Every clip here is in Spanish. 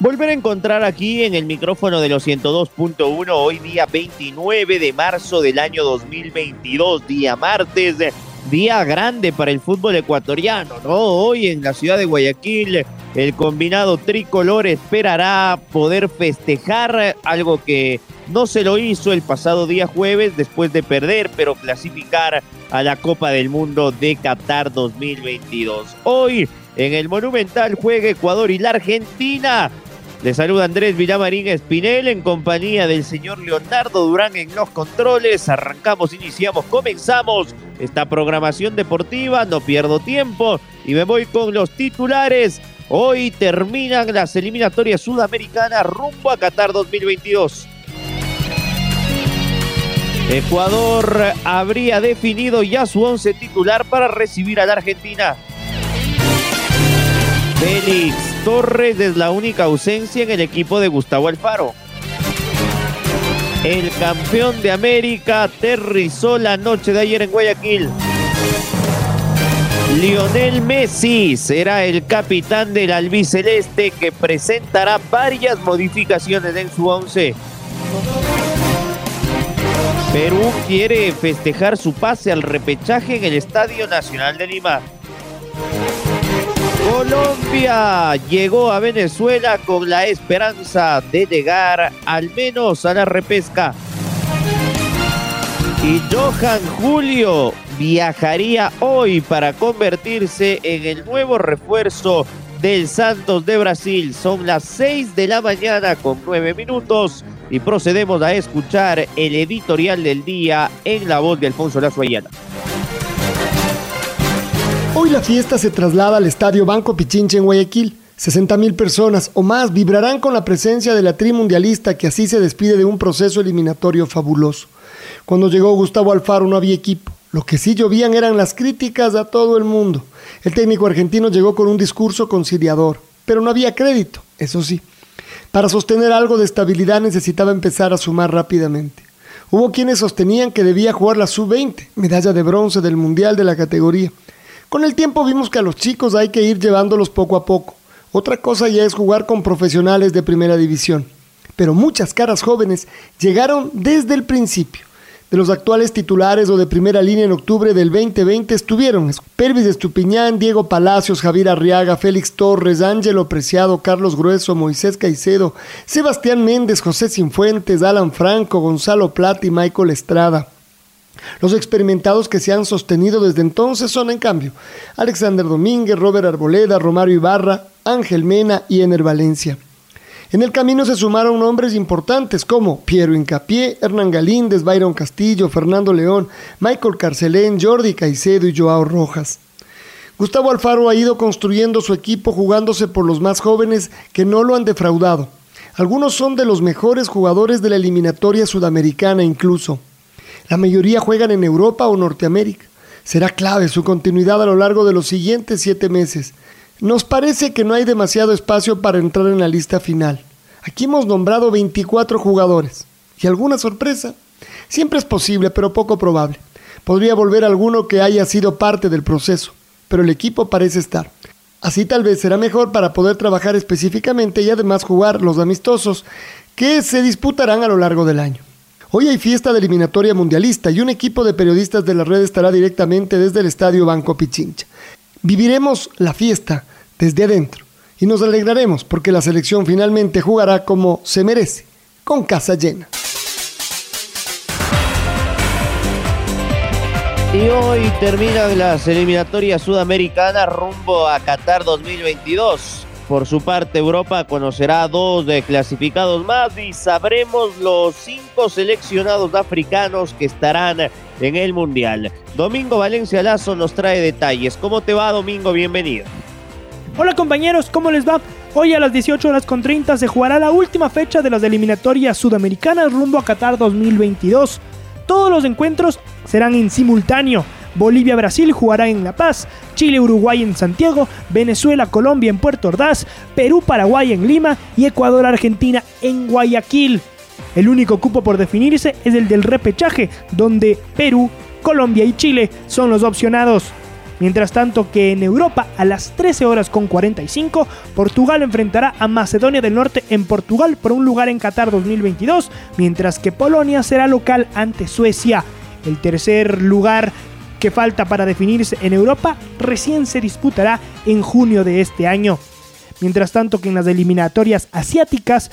volver a encontrar aquí en el micrófono de los 102.1 hoy día 29 de marzo del año 2022, día martes, día grande para el fútbol ecuatoriano, ¿no? Hoy en la ciudad de Guayaquil el combinado tricolor esperará poder festejar algo que no se lo hizo el pasado día jueves después de perder, pero clasificar a la Copa del Mundo de Qatar 2022. Hoy en el Monumental juega Ecuador y la Argentina le saluda Andrés Villamarín Espinel en compañía del señor Leonardo Durán en los controles. Arrancamos, iniciamos, comenzamos esta programación deportiva. No pierdo tiempo y me voy con los titulares. Hoy terminan las eliminatorias sudamericanas rumbo a Qatar 2022. Ecuador habría definido ya su once titular para recibir a la Argentina. Félix Torres es la única ausencia en el equipo de Gustavo Alfaro. El campeón de América aterrizó la noche de ayer en Guayaquil. Lionel Messi será el capitán del albiceleste que presentará varias modificaciones en su once. Perú quiere festejar su pase al repechaje en el Estadio Nacional de Lima. Colombia llegó a Venezuela con la esperanza de llegar al menos a la repesca. Y Johan Julio viajaría hoy para convertirse en el nuevo refuerzo del Santos de Brasil. Son las 6 de la mañana con 9 minutos y procedemos a escuchar el editorial del día en la voz de Alfonso Lazo Ayala. Hoy la fiesta se traslada al Estadio Banco Pichinche en Guayaquil. 60 mil personas o más vibrarán con la presencia de la tri mundialista que así se despide de un proceso eliminatorio fabuloso. Cuando llegó Gustavo Alfaro no había equipo. Lo que sí llovían eran las críticas a todo el mundo. El técnico argentino llegó con un discurso conciliador, pero no había crédito, eso sí. Para sostener algo de estabilidad necesitaba empezar a sumar rápidamente. Hubo quienes sostenían que debía jugar la sub-20, medalla de bronce del Mundial de la categoría. Con el tiempo vimos que a los chicos hay que ir llevándolos poco a poco. Otra cosa ya es jugar con profesionales de primera división. Pero muchas caras jóvenes llegaron desde el principio. De los actuales titulares o de primera línea en octubre del 2020 estuvieron Pervis Estupiñán, Diego Palacios, Javier Arriaga, Félix Torres, Ángelo Preciado, Carlos Grueso, Moisés Caicedo, Sebastián Méndez, José Sinfuentes, Alan Franco, Gonzalo Plata y Michael Estrada. Los experimentados que se han sostenido desde entonces son, en cambio, Alexander Domínguez, Robert Arboleda, Romario Ibarra, Ángel Mena y Ener Valencia. En el camino se sumaron nombres importantes como Piero Incapié, Hernán Galíndez, Byron Castillo, Fernando León, Michael Carcelén, Jordi Caicedo y Joao Rojas. Gustavo Alfaro ha ido construyendo su equipo jugándose por los más jóvenes que no lo han defraudado. Algunos son de los mejores jugadores de la eliminatoria sudamericana incluso. La mayoría juegan en Europa o Norteamérica. Será clave su continuidad a lo largo de los siguientes siete meses. Nos parece que no hay demasiado espacio para entrar en la lista final. Aquí hemos nombrado 24 jugadores. ¿Y alguna sorpresa? Siempre es posible, pero poco probable. Podría volver alguno que haya sido parte del proceso, pero el equipo parece estar. Así tal vez será mejor para poder trabajar específicamente y además jugar los amistosos que se disputarán a lo largo del año. Hoy hay fiesta de eliminatoria mundialista y un equipo de periodistas de la red estará directamente desde el Estadio Banco Pichincha. Viviremos la fiesta desde adentro y nos alegraremos porque la selección finalmente jugará como se merece, con casa llena. Y hoy terminan las eliminatorias sudamericanas rumbo a Qatar 2022. Por su parte, Europa conocerá dos de clasificados más y sabremos los cinco seleccionados africanos que estarán en el Mundial. Domingo Valencia Lazo nos trae detalles. ¿Cómo te va, Domingo? Bienvenido. Hola compañeros, ¿cómo les va? Hoy a las 18 horas con 30 se jugará la última fecha de las eliminatorias sudamericanas rumbo a Qatar 2022. Todos los encuentros serán en simultáneo. Bolivia-Brasil jugará en La Paz, Chile-Uruguay en Santiago, Venezuela-Colombia en Puerto Ordaz, Perú-Paraguay en Lima y Ecuador-Argentina en Guayaquil. El único cupo por definirse es el del repechaje, donde Perú, Colombia y Chile son los opcionados. Mientras tanto que en Europa a las 13 horas con 45, Portugal enfrentará a Macedonia del Norte en Portugal por un lugar en Qatar 2022, mientras que Polonia será local ante Suecia. El tercer lugar que falta para definirse en Europa recién se disputará en junio de este año. Mientras tanto que en las eliminatorias asiáticas,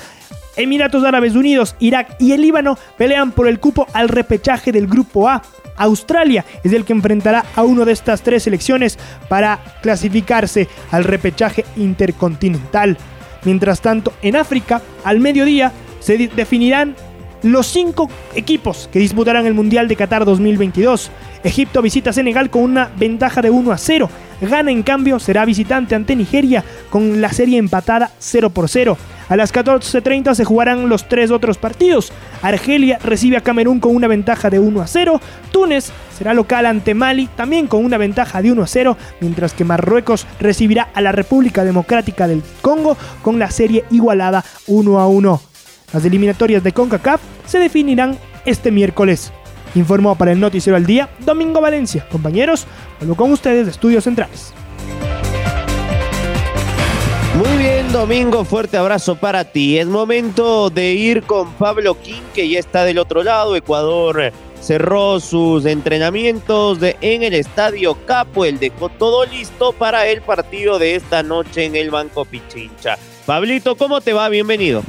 Emiratos Árabes Unidos, Irak y el Líbano pelean por el cupo al repechaje del Grupo A. Australia es el que enfrentará a uno de estas tres selecciones para clasificarse al repechaje intercontinental. Mientras tanto, en África, al mediodía, se definirán los cinco equipos que disputarán el Mundial de Qatar 2022. Egipto visita Senegal con una ventaja de 1 a 0. Ghana, en cambio, será visitante ante Nigeria con la serie empatada 0 por 0. A las 14.30 se jugarán los tres otros partidos. Argelia recibe a Camerún con una ventaja de 1 a 0. Túnez será local ante Mali también con una ventaja de 1 a 0, mientras que Marruecos recibirá a la República Democrática del Congo con la serie igualada 1 a 1. Las eliminatorias de CONCACAF se definirán este miércoles. Informó para el Noticiero al Día Domingo Valencia. Compañeros, vuelvo con ustedes de Estudios Centrales. Muy bien, Domingo, fuerte abrazo para ti. Es momento de ir con Pablo King, que ya está del otro lado. Ecuador cerró sus entrenamientos en el Estadio Capo. El dejó todo listo para el partido de esta noche en el Banco Pichincha. Pablito, ¿cómo te va? Bienvenido.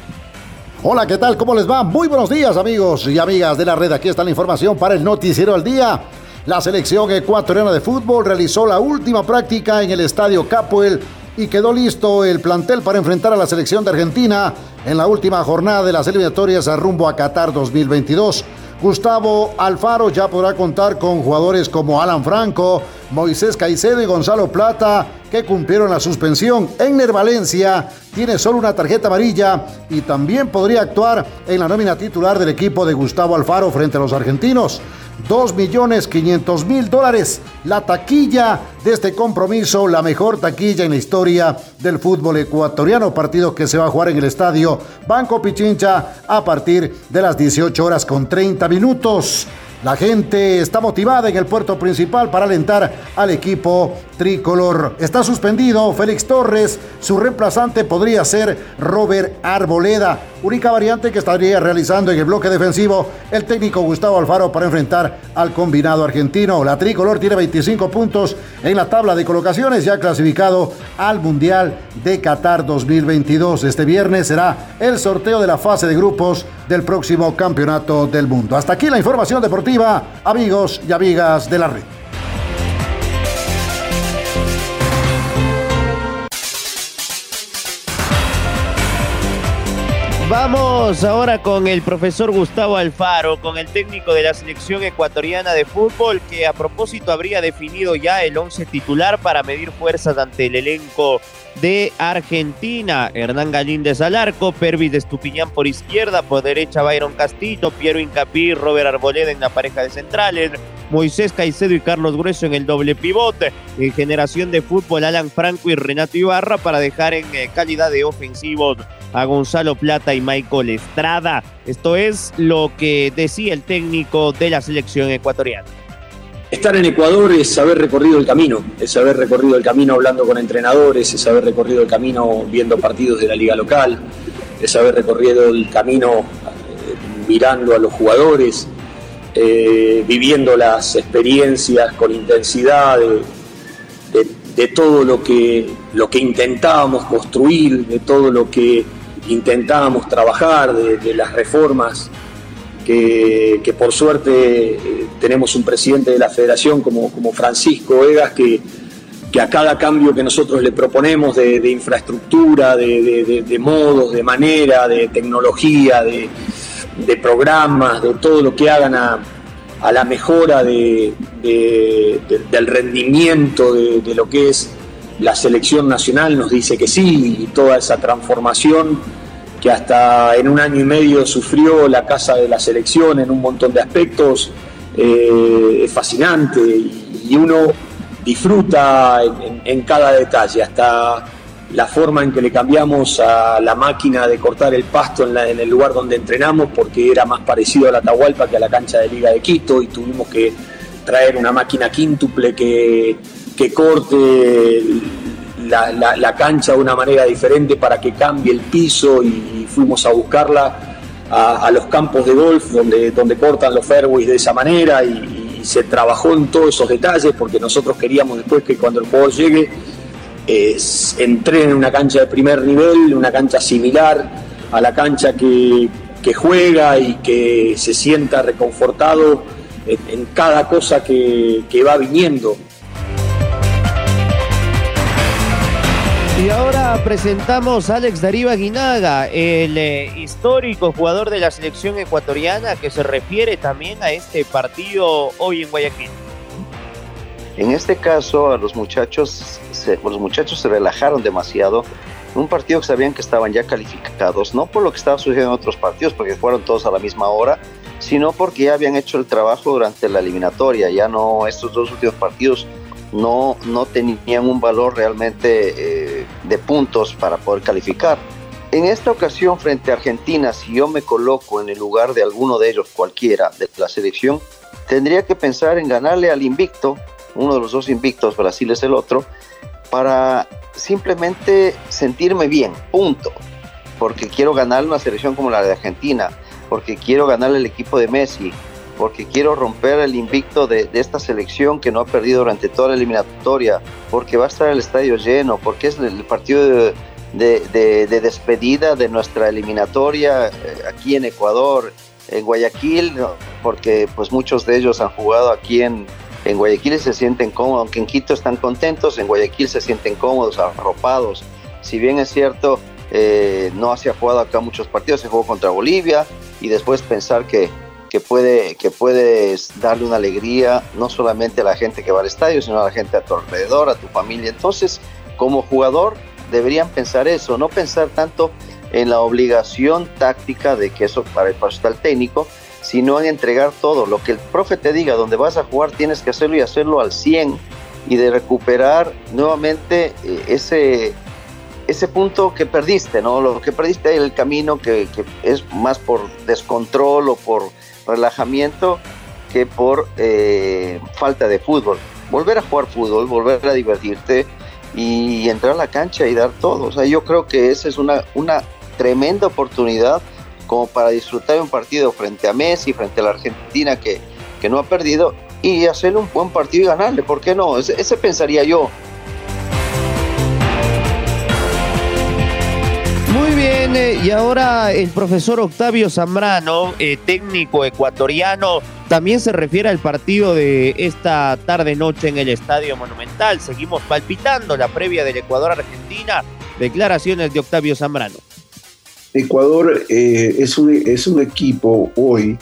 Hola, ¿qué tal? ¿Cómo les va? Muy buenos días, amigos y amigas de la red. Aquí está la información para el Noticiero al Día. La selección ecuatoriana de fútbol realizó la última práctica en el Estadio Capoel y quedó listo el plantel para enfrentar a la selección de Argentina en la última jornada de las eliminatorias a rumbo a Qatar 2022. Gustavo Alfaro ya podrá contar con jugadores como Alan Franco, Moisés Caicedo y Gonzalo Plata, que cumplieron la suspensión. Enner Valencia tiene solo una tarjeta amarilla y también podría actuar en la nómina titular del equipo de Gustavo Alfaro frente a los argentinos. 2 millones 500 mil dólares. La taquilla de este compromiso, la mejor taquilla en la historia del fútbol ecuatoriano. Partido que se va a jugar en el estadio Banco Pichincha a partir de las 18 horas con 30 minutos. La gente está motivada en el puerto principal para alentar al equipo tricolor. Está suspendido Félix Torres. Su reemplazante podría ser Robert Arboleda. Única variante que estaría realizando en el bloque defensivo el técnico Gustavo Alfaro para enfrentar al combinado argentino. La tricolor tiene 25 puntos en la tabla de colocaciones, ya clasificado al Mundial de Qatar 2022. Este viernes será el sorteo de la fase de grupos del próximo Campeonato del Mundo. Hasta aquí la información deportiva, amigos y amigas de la red. Vamos ahora con el profesor Gustavo Alfaro, con el técnico de la selección ecuatoriana de fútbol, que a propósito habría definido ya el once titular para medir fuerzas ante el elenco de Argentina. Hernán Galíndez al arco, Pervis de Estupiñán por izquierda, por derecha Byron Castillo, Piero Incapí, Robert Arboleda en la pareja de centrales, Moisés Caicedo y Carlos Grueso en el doble pivote, en generación de fútbol Alan Franco y Renato Ibarra para dejar en eh, calidad de ofensivos a Gonzalo Plata y Michael Estrada. Esto es lo que decía el técnico de la selección ecuatoriana. Estar en Ecuador es haber recorrido el camino, es haber recorrido el camino hablando con entrenadores, es haber recorrido el camino viendo partidos de la liga local, es haber recorrido el camino eh, mirando a los jugadores, eh, viviendo las experiencias con intensidad de, todo lo que, lo que intentábamos construir, de todo lo que intentábamos trabajar, de, las reformas que, por suerte eh, tenemos un presidente de la federación como, como Francisco Egas que, que a cada cambio que nosotros le proponemos de, infraestructura, de- de modos, de manera, de tecnología, de, de programas, de todo lo que hagan a, a la mejora de- de- de- del rendimiento de, lo que es la selección nacional, nos dice que sí, y toda esa transformación que hasta en un año y medio sufrió la casa de la selección en un montón de aspectos, eh, es fascinante y, uno disfruta en cada detalle, hasta la forma en que le cambiamos a la máquina de cortar el pasto en, la- en el lugar donde entrenamos porque era más parecido a la Atahualpa que a la cancha de Liga de Quito y tuvimos que traer una máquina quíntuple que, que corte la, la- la cancha de una manera diferente para que cambie el piso y fuimos a buscarla a, los campos de golf donde, donde cortan los fairways de esa manera y, y se trabajó en todos esos detalles porque nosotros queríamos después que cuando el jugador llegue eh, en una cancha de primer nivel, una cancha similar a la cancha que, que juega y que se sienta reconfortado en, en cada cosa que, que va viniendo. Y ahora presentamos a Alex Darío Aguinaga, el eh, histórico jugador de la selección ecuatoriana que se refiere también a este partido hoy en Guayaquil. En este caso, a los muchachos, se, los muchachos se relajaron demasiado. Un partido que sabían que estaban ya calificados, no por lo que estaba sucediendo en otros partidos, porque fueron todos a la misma hora, sino porque ya habían hecho el trabajo durante la eliminatoria. Ya no, estos dos últimos partidos no, no tenían un valor realmente eh, de puntos para poder calificar. En esta ocasión, frente a Argentina, si yo me coloco en el lugar de alguno de ellos, cualquiera de la selección, tendría que pensar en ganarle al invicto, uno de los dos invictos, Brasil es el otro, para simplemente sentirme bien, punto. Porque quiero ganarle una selección como la de Argentina, porque quiero ganarle el equipo de Messi, porque quiero romper el invicto de, esta selección que no ha perdido durante toda la eliminatoria, porque va a estar el estadio lleno, porque es el partido de, de- de- de despedida de nuestra eliminatoria eh, aquí en Ecuador, en Guayaquil, porque pues muchos de ellos han jugado aquí en, en Guayaquil se sienten cómodos, aunque en Quito están contentos, en Guayaquil se sienten cómodos, arropados. Si bien es cierto, eh, no se ha jugado acá muchos partidos, se jugó contra Bolivia y después pensar que, que, puede, que puedes darle una alegría no solamente a la gente que va al estadio, sino a la gente a tu alrededor, a tu familia. Entonces, como jugador, deberían pensar eso, no pensar tanto en la obligación táctica de que eso para el paso está el técnico, sino en entregar todo. Lo que el profe te diga, donde vas a jugar, tienes que hacerlo y hacerlo al 100 y de recuperar nuevamente eh, ese, ese punto que perdiste, ¿no? Lo que perdiste el camino que, que es más por descontrol o por relajamiento que por eh, falta de fútbol. Volver a jugar fútbol, volver a divertirte y entrar a la cancha y dar todo. O sea, yo creo que esa es una, una tremenda oportunidad como para disfrutar un partido frente a Messi, frente a la Argentina que, que no ha perdido y hacerle un buen partido y ganarle. ¿Por qué no? Ese, ese pensaría yo. Muy bien, eh, y ahora el profesor Octavio Zambrano, eh, técnico ecuatoriano, también se refiere al partido de esta tarde-noche en el Estadio Monumental. Seguimos palpitando la previa del Ecuador-Argentina. Declaraciones de Octavio Zambrano. Ecuador eh, es, un, es un equipo hoy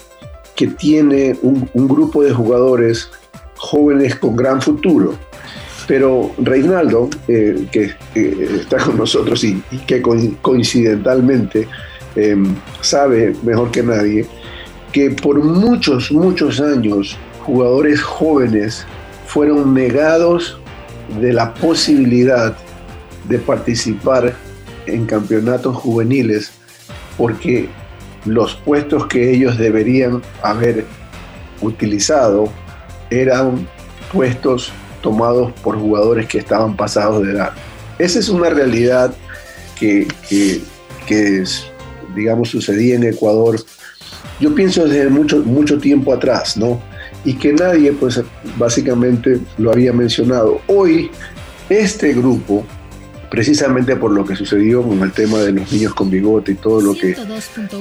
que tiene un, grupo de jugadores jóvenes con gran futuro. Pero Reinaldo, eh, que eh, está con nosotros y, que co- coincidentalmente eh, sabe mejor que nadie, que por muchos, muchos años jugadores jóvenes fueron negados de la posibilidad de participar en campeonatos juveniles porque los puestos que ellos deberían haber utilizado eran puestos tomados por jugadores que estaban pasados de edad. Esa es una realidad que, que, digamos, sucedía en Ecuador, yo pienso desde mucho, mucho tiempo atrás, ¿no? Y que nadie, pues, básicamente lo había mencionado. Hoy, este grupo precisamente por lo que sucedió con el tema de los niños con bigote y todo lo que,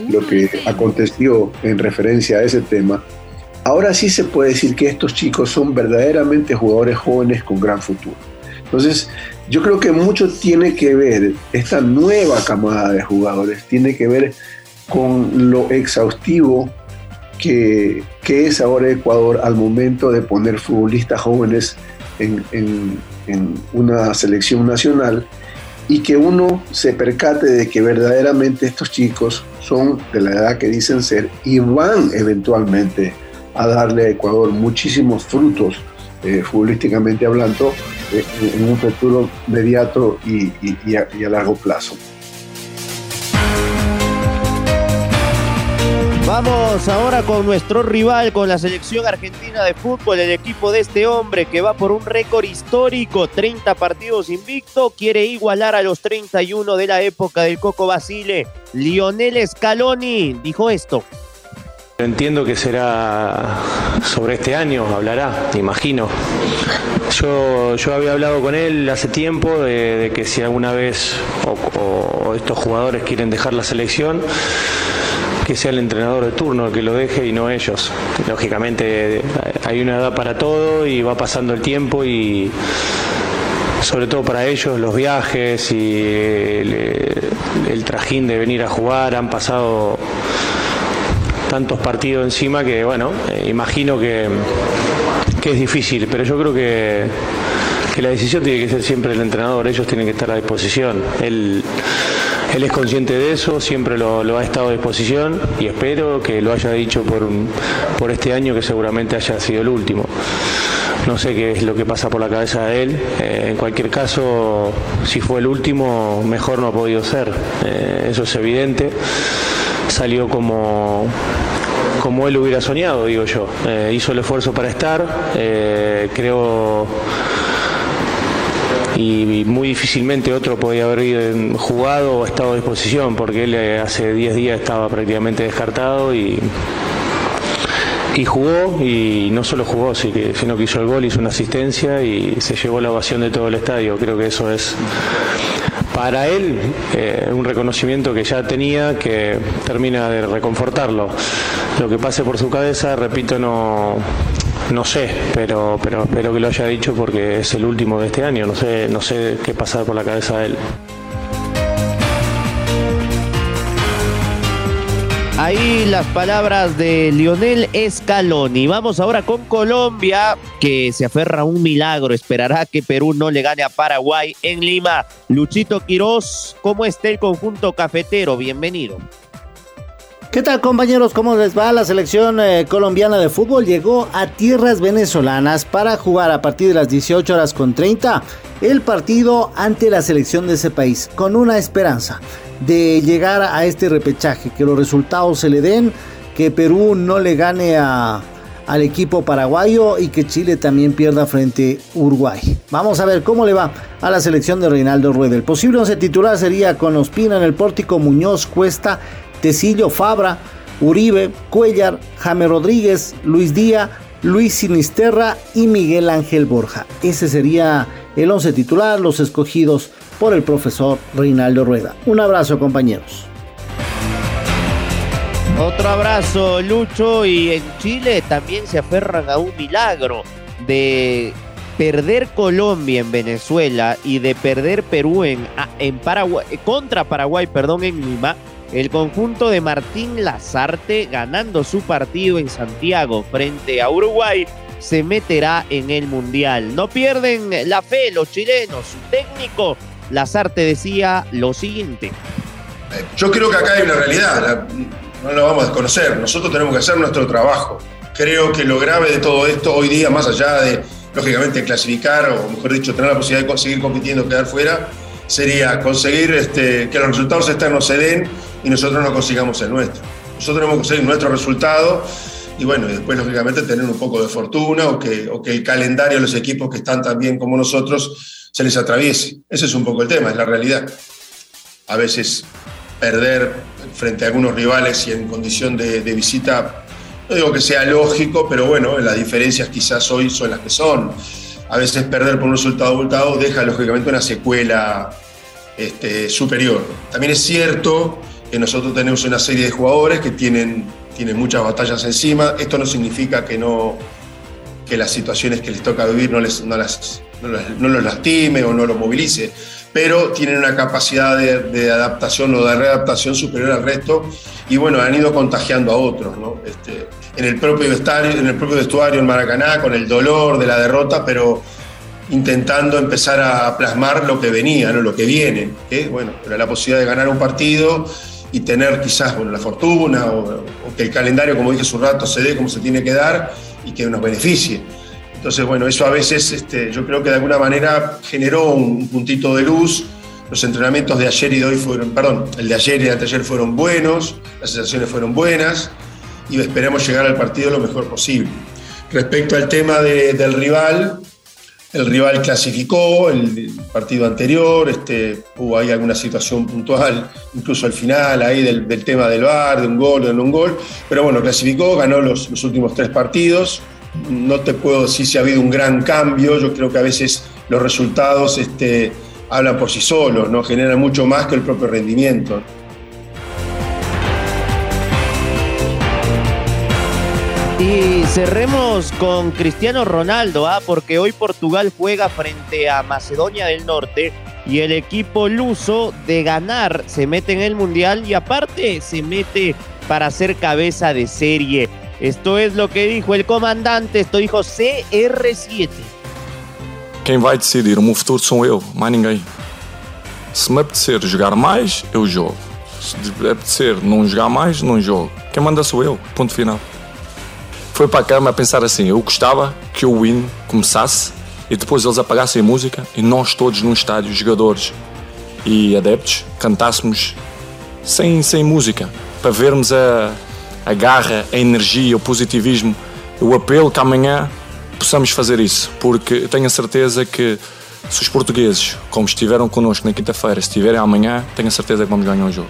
lo que aconteció en referencia a ese tema, ahora sí se puede decir que estos chicos son verdaderamente jugadores jóvenes con gran futuro. Entonces, yo creo que mucho tiene que ver, esta nueva camada de jugadores, tiene que ver con lo exhaustivo que, que es ahora Ecuador al momento de poner futbolistas jóvenes en, en, en una selección nacional y que uno se percate de que verdaderamente estos chicos son de la edad que dicen ser y van eventualmente a darle a Ecuador muchísimos frutos eh, futbolísticamente hablando eh, en un futuro inmediato y, y, a largo plazo. Vamos ahora con nuestro rival, con la selección argentina de fútbol, el equipo de este hombre que va por un récord histórico, 30 partidos invicto, quiere igualar a los 31 de la época del Coco Basile. Lionel Scaloni dijo esto. Entiendo que será sobre este año, hablará, te imagino. Yo, yo había hablado con él hace tiempo de, que si alguna vez estos jugadores quieren dejar la selección, que sea el entrenador de turno el que lo deje y no ellos. Lógicamente hay una edad para todo y va pasando el tiempo y sobre todo para ellos los viajes y el, el trajín de venir a jugar han pasado tantos partidos encima que bueno, eh, imagino que, que es difícil, pero yo creo que que la decisión tiene que ser siempre el entrenador, ellos tienen que estar a disposición. Él, él es consciente de eso, siempre lo, ha estado a disposición y espero que lo haya dicho por, por este año que seguramente haya sido el último. No sé qué es lo que pasa por la cabeza de él. Eh, en cualquier caso, si fue el último, mejor no ha podido ser. Eh, eso es evidente. Salió como, como él hubiera soñado, digo yo. Eh, hizo el esfuerzo para estar. creo y muy difícilmente otro podía haber jugado o estado a disposición porque él eh, hace 10 días estaba prácticamente descartado y, y jugó y no solo jugó sino que hizo el gol, hizo una asistencia y se llevó la ovación de todo el estadio. Creo que eso es para él eh, un reconocimiento que ya tenía que termina de reconfortarlo. Lo que pase por su cabeza, repito, no, no sé, pero, pero espero que lo haya dicho porque es el último de este año. No sé, no sé qué pasa por la cabeza de él. Ahí las palabras de Lionel Scaloni. Vamos ahora con Colombia, que se aferra a un milagro. Esperará que Perú no le gane a Paraguay en Lima. Luchito Quirós, ¿cómo está el conjunto cafetero? Bienvenido. ¿Qué tal compañeros? ¿Cómo les va? La selección eh, colombiana de fútbol llegó a tierras venezolanas para jugar a partir de las 18 horas con 30 el partido ante la selección de ese país con una esperanza de llegar a este repechaje, que los resultados se le den, que Perú no le gane a, al equipo paraguayo y que Chile también pierda frente a Uruguay. Vamos a ver cómo le va a la selección de Reinaldo Rueda. El posible once titular sería con Ospina en el pórtico, Muñoz, Cuesta, Tecillo, Fabra, Uribe, Cuellar, Jame Rodríguez, Luis Díaz, Luis Sinisterra y Miguel Ángel Borja. Ese sería el once titular, los escogidos por el profesor Reinaldo Rueda. Un abrazo compañeros. Otro abrazo Lucho y en Chile también se aferran a un milagro de perder Colombia en Venezuela y de perder Perú en, en Paraguay, contra Paraguay, perdón, en Lima el conjunto de Martín Lazarte, ganando su partido en Santiago frente a Uruguay, se meterá en el Mundial. No pierden la fe los chilenos. Su técnico, Lazarte, decía lo siguiente. Yo creo que acá hay una realidad, no la vamos a desconocer. Nosotros tenemos que hacer nuestro trabajo. Creo que lo grave de todo esto hoy día, más allá de, lógicamente, clasificar, o mejor dicho, tener la posibilidad de seguir compitiendo, quedar fuera, sería conseguir este, que los resultados externos se den y nosotros no consigamos el nuestro. Nosotros tenemos que conseguir nuestro resultado y bueno, y después lógicamente tener un poco de fortuna o que, o que el calendario de los equipos que están tan bien como nosotros se les atraviese. Ese es un poco el tema, es la realidad. A veces perder frente a algunos rivales y en condición de, de visita, no digo que sea lógico, pero bueno, las diferencias quizás hoy son las que son. A veces perder por un resultado abultado deja lógicamente una secuela este, superior. También es cierto nosotros tenemos una serie de jugadores que tienen, tienen muchas batallas encima. Esto no significa que, no, que las situaciones que les toca vivir no, les, no, las, no, los lastime o no los movilice, pero tienen una capacidad de, adaptación o de readaptación superior al resto y bueno, han ido contagiando a otros. ¿no? Este, en, el propio vestuario, en el propio vestuario en Maracaná, con el dolor de la derrota, pero intentando empezar a plasmar lo que venía, ¿no? lo que viene, que bueno, era la posibilidad de ganar un partido y tener quizás bueno, la fortuna o, que el calendario, como dije hace un rato, se dé como se tiene que dar y que nos beneficie. Entonces, bueno, eso a veces este, yo creo que de alguna manera generó un puntito de luz. Los entrenamientos de ayer y de hoy fueron, perdón, el de ayer y el de ayer fueron buenos, las sensaciones fueron buenas y esperamos llegar al partido lo mejor posible. Respecto al tema del rival, el rival clasificó el partido anterior, este, hubo ahí alguna situación puntual, incluso al final ahí del, tema del VAR, de un gol de no un gol, pero bueno, clasificó, ganó los, últimos tres partidos. No te puedo decir si ha habido un gran cambio, yo creo que a veces los resultados este, hablan por sí solos, ¿no? generan mucho más que el propio rendimiento. Y cerremos con Cristiano Ronaldo, ¿ah? porque hoy Portugal juega frente a Macedonia del Norte y el equipo luso de ganar se mete en el Mundial y aparte se mete para ser cabeza de serie. Esto es lo que dijo el comandante, esto dijo CR7. Quem vai decidir o meu futuro sou eu, mais ninguém. Se me apetecer jogar mais, eu jogo. Se me apetecer não jogar mais, não jogo. Quem manda sou eu, ponto final. Foi para a cama a pensar assim: eu gostava que o hino começasse e depois eles apagassem a música e nós todos num estádio, jogadores e adeptos, cantássemos sem, sem música, para vermos a, a garra, a energia, o positivismo, o apelo que amanhã possamos fazer isso, porque tenho a certeza que se os portugueses, como estiveram connosco na quinta-feira, estiverem amanhã, tenho a certeza que vamos ganhar o jogo.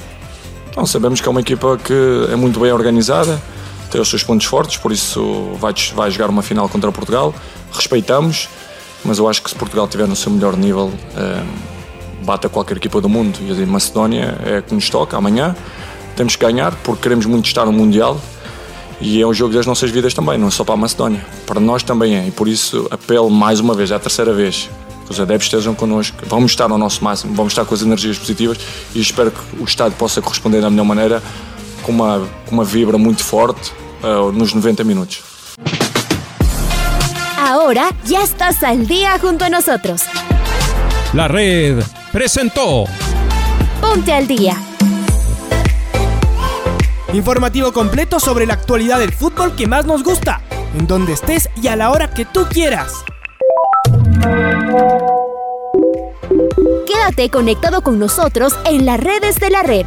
Então sabemos que é uma equipa que é muito bem organizada, tem os seus pontos fortes, por isso vai, vai jogar uma final contra Portugal. Respeitamos, mas eu acho que se Portugal estiver no seu melhor nível, é, bate a qualquer equipa do mundo. E a Macedónia é que nos toca amanhã. Temos que ganhar porque queremos muito estar no Mundial e é um jogo das nossas vidas também, não só para a Macedónia. Para nós também é, e por isso apelo mais uma vez, é a terceira vez, que os adeptos estejam connosco, vamos estar ao nosso máximo, vamos estar com as energias positivas e espero que o Estado possa corresponder da melhor maneira, com uma, com uma vibra muito forte, uh, nos 90 minutos. Ahora ya estás al día junto a nosotros. La red presentó Ponte al día. Informativo completo sobre la actualidad del fútbol que más nos gusta, en donde estés y a la hora que tú quieras. Quédate conectado con nosotros en las redes de la red.